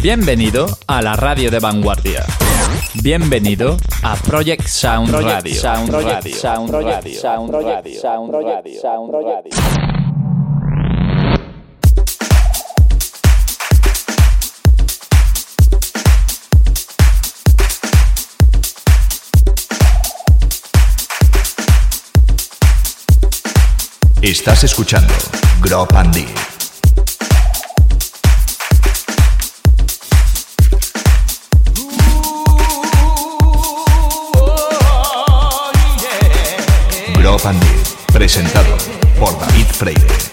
Bienvenido a la radio de vanguardia. Bienvenido a Project Sound Radio. Sound Radio. Sound Radio. Sound Radio. Sound Radio. Sound Radio. Estás escuchando Grop and Deep. Presentado por David Freire.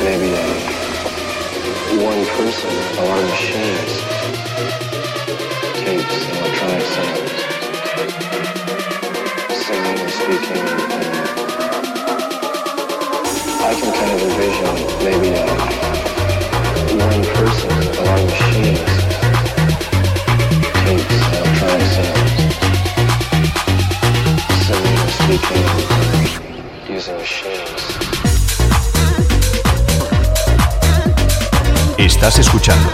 maybe a one person a lot of machines, tapes, electronic sounds, singing and speaking. And I can kind of envision maybe a one person a lot of machines, tapes, electronic sounds, singing and speaking. Estás escuchando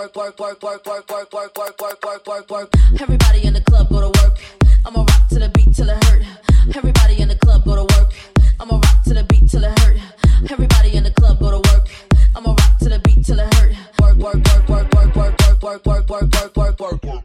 work, work, work, work, work, work, work, work, work, work, work, work. Everybody in the club go to work. I'ma rock to the beat till it hurt. Everybody in the club go to work. I'ma rock to the beat till it hurt. Everybody in the club go to work. I'ma rock to the beat till it hurt. Work, work, work, work, work, work, work, work, work.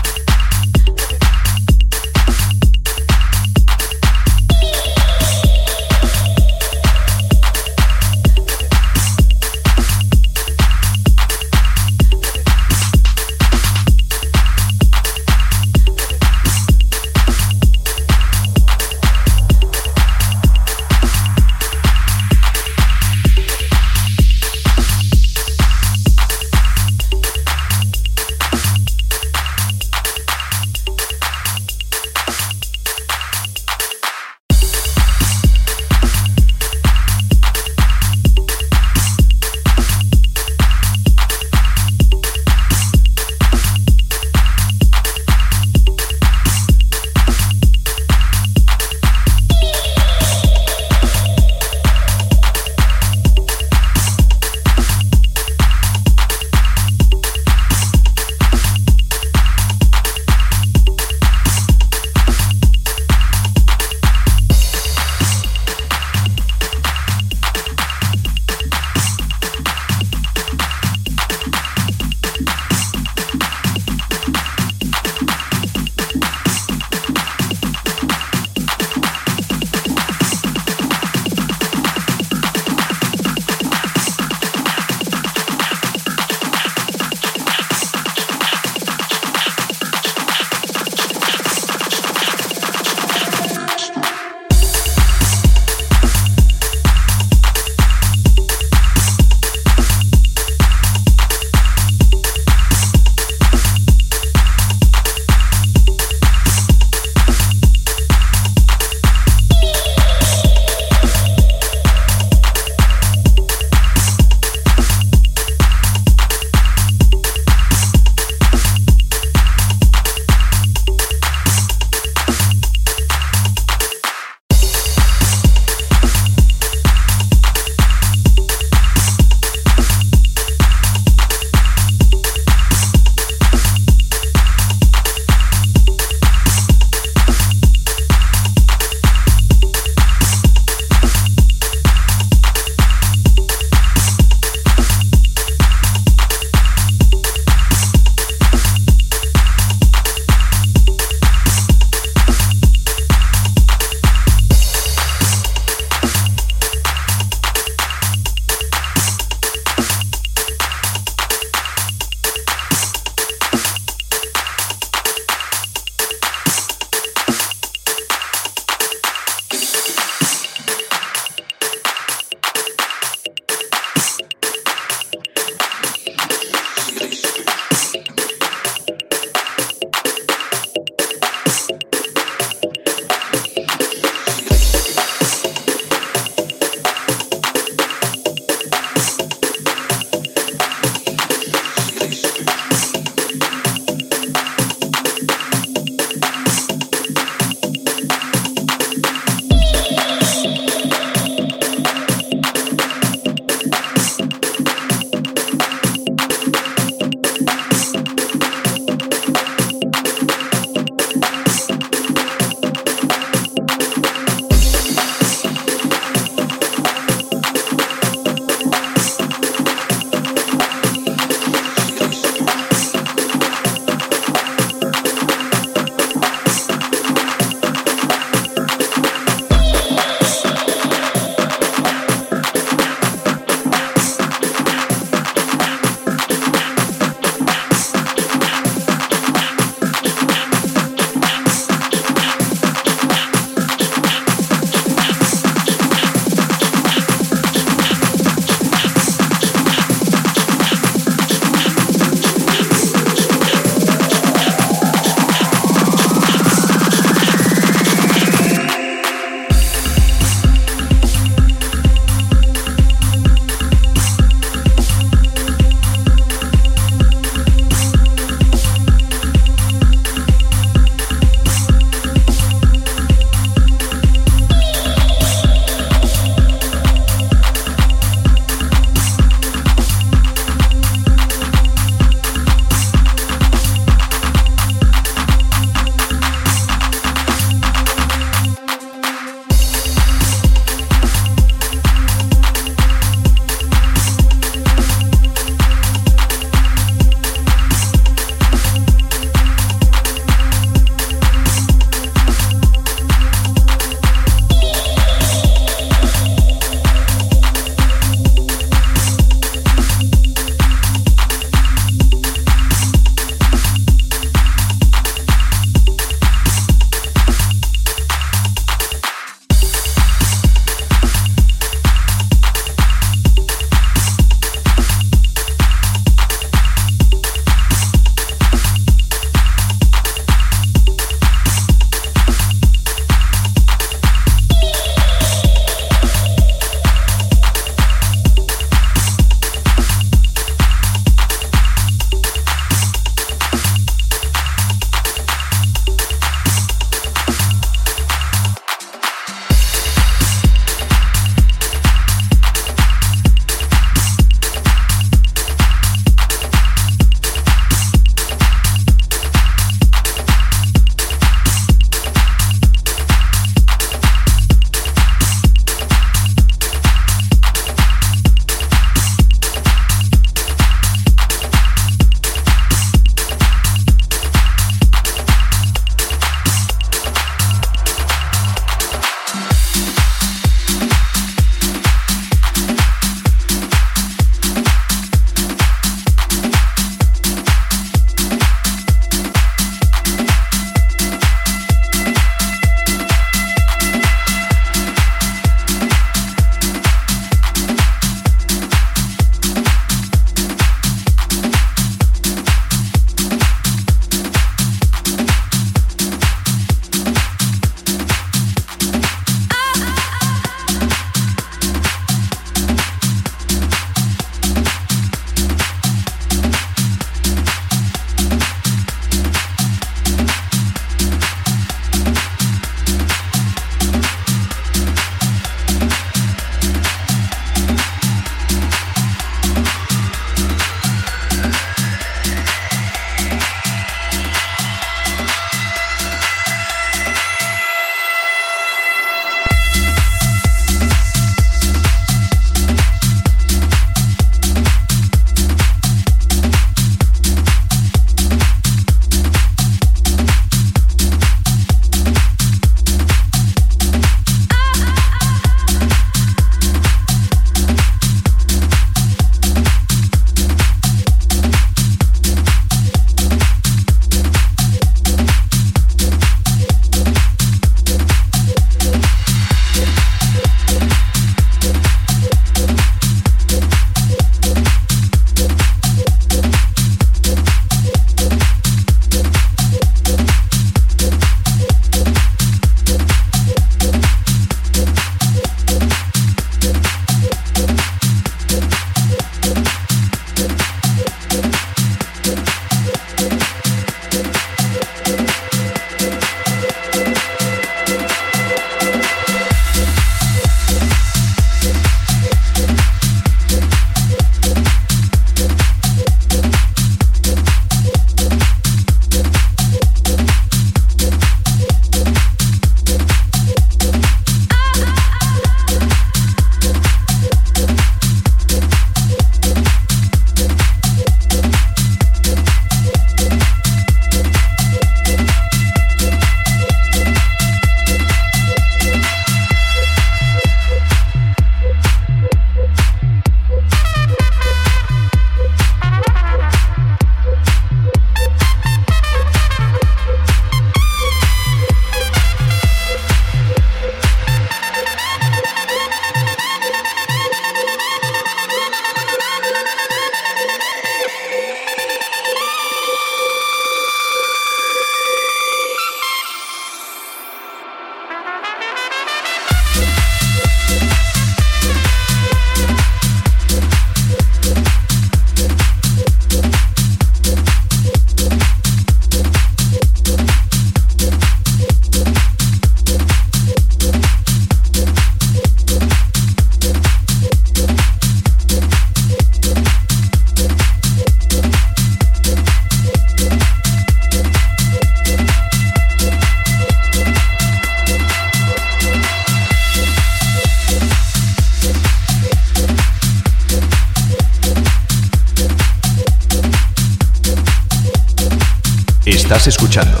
Escuchando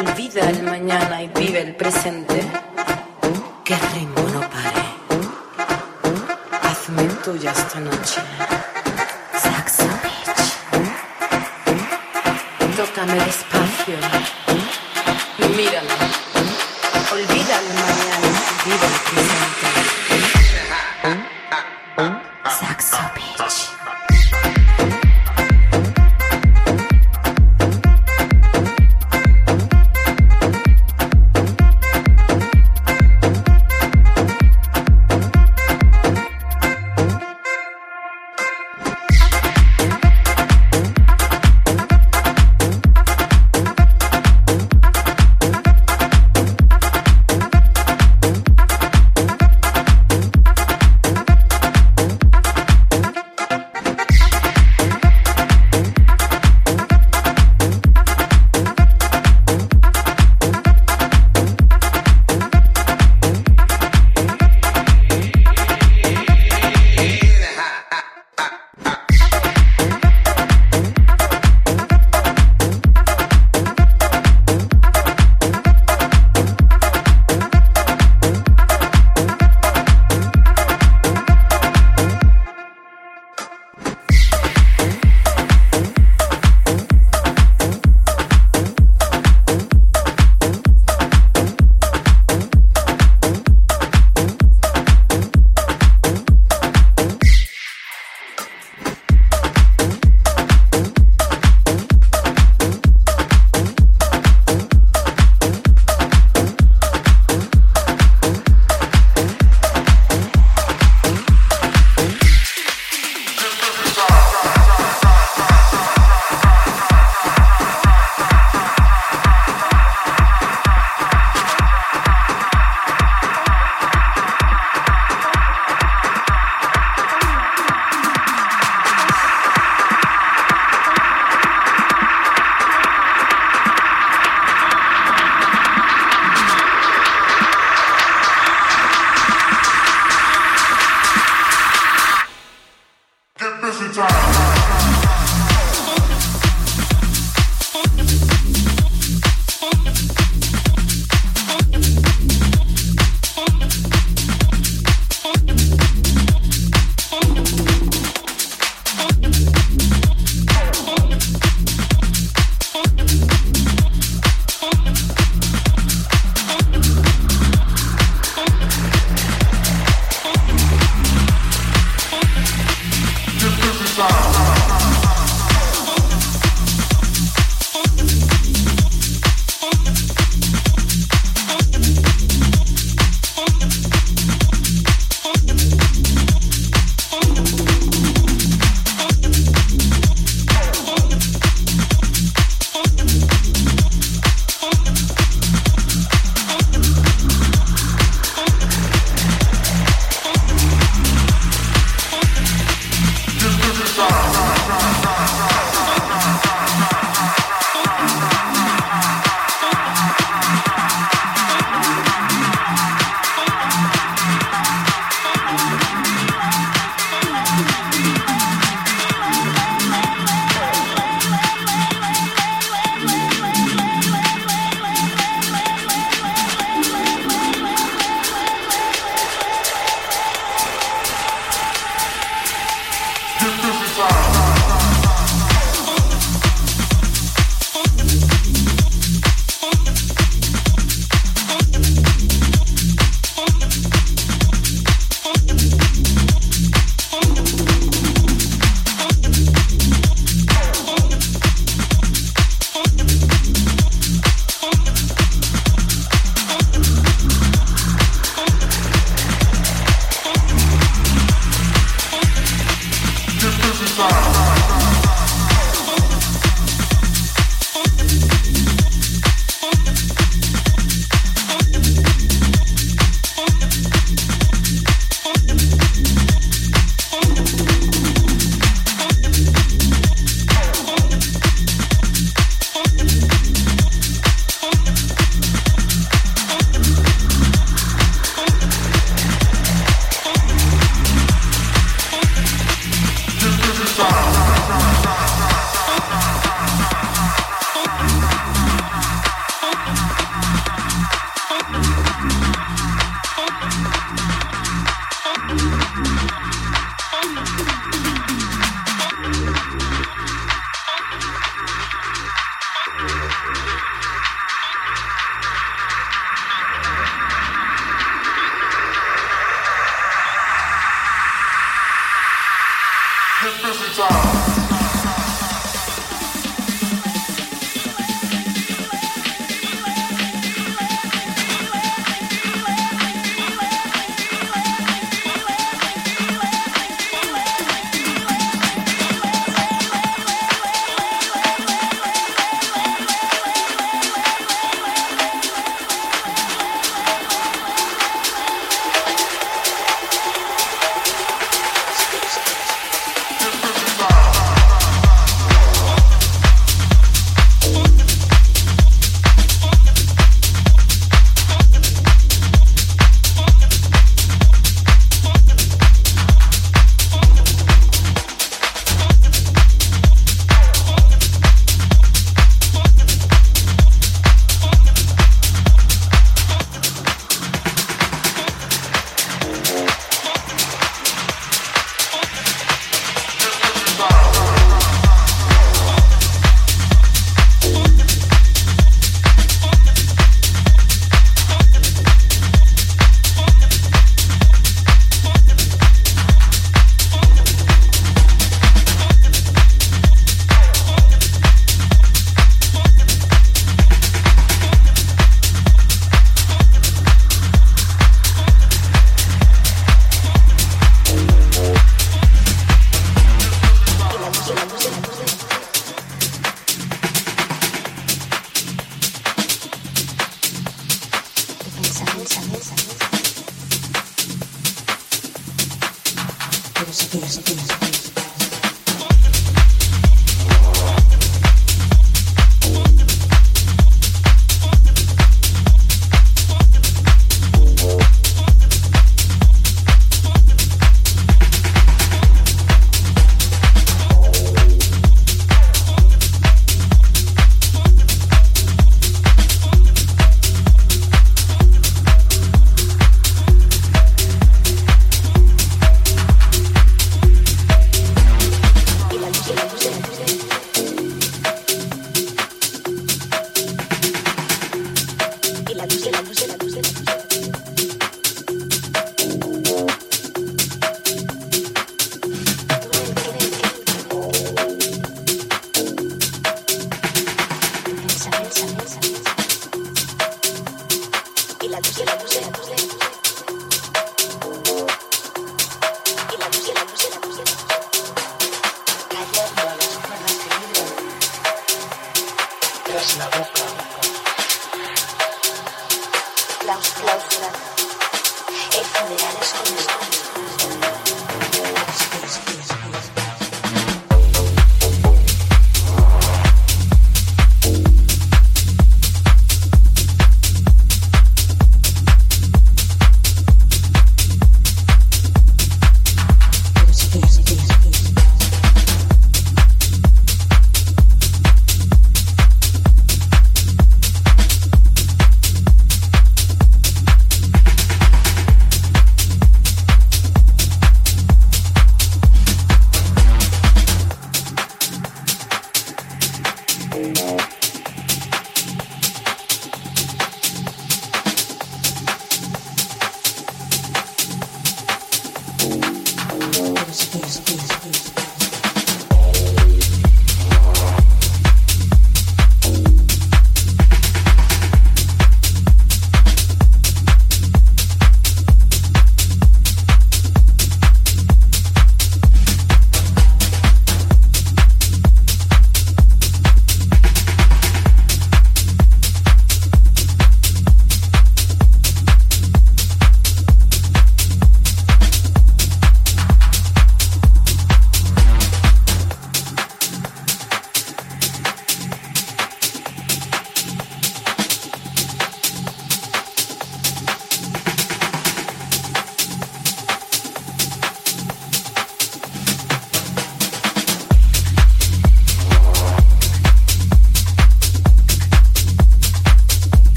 Olvida el mañana y vive el presente. Que el ritmo no pare. Hazme tuya esta noche. Saxo Beach. Tócame después.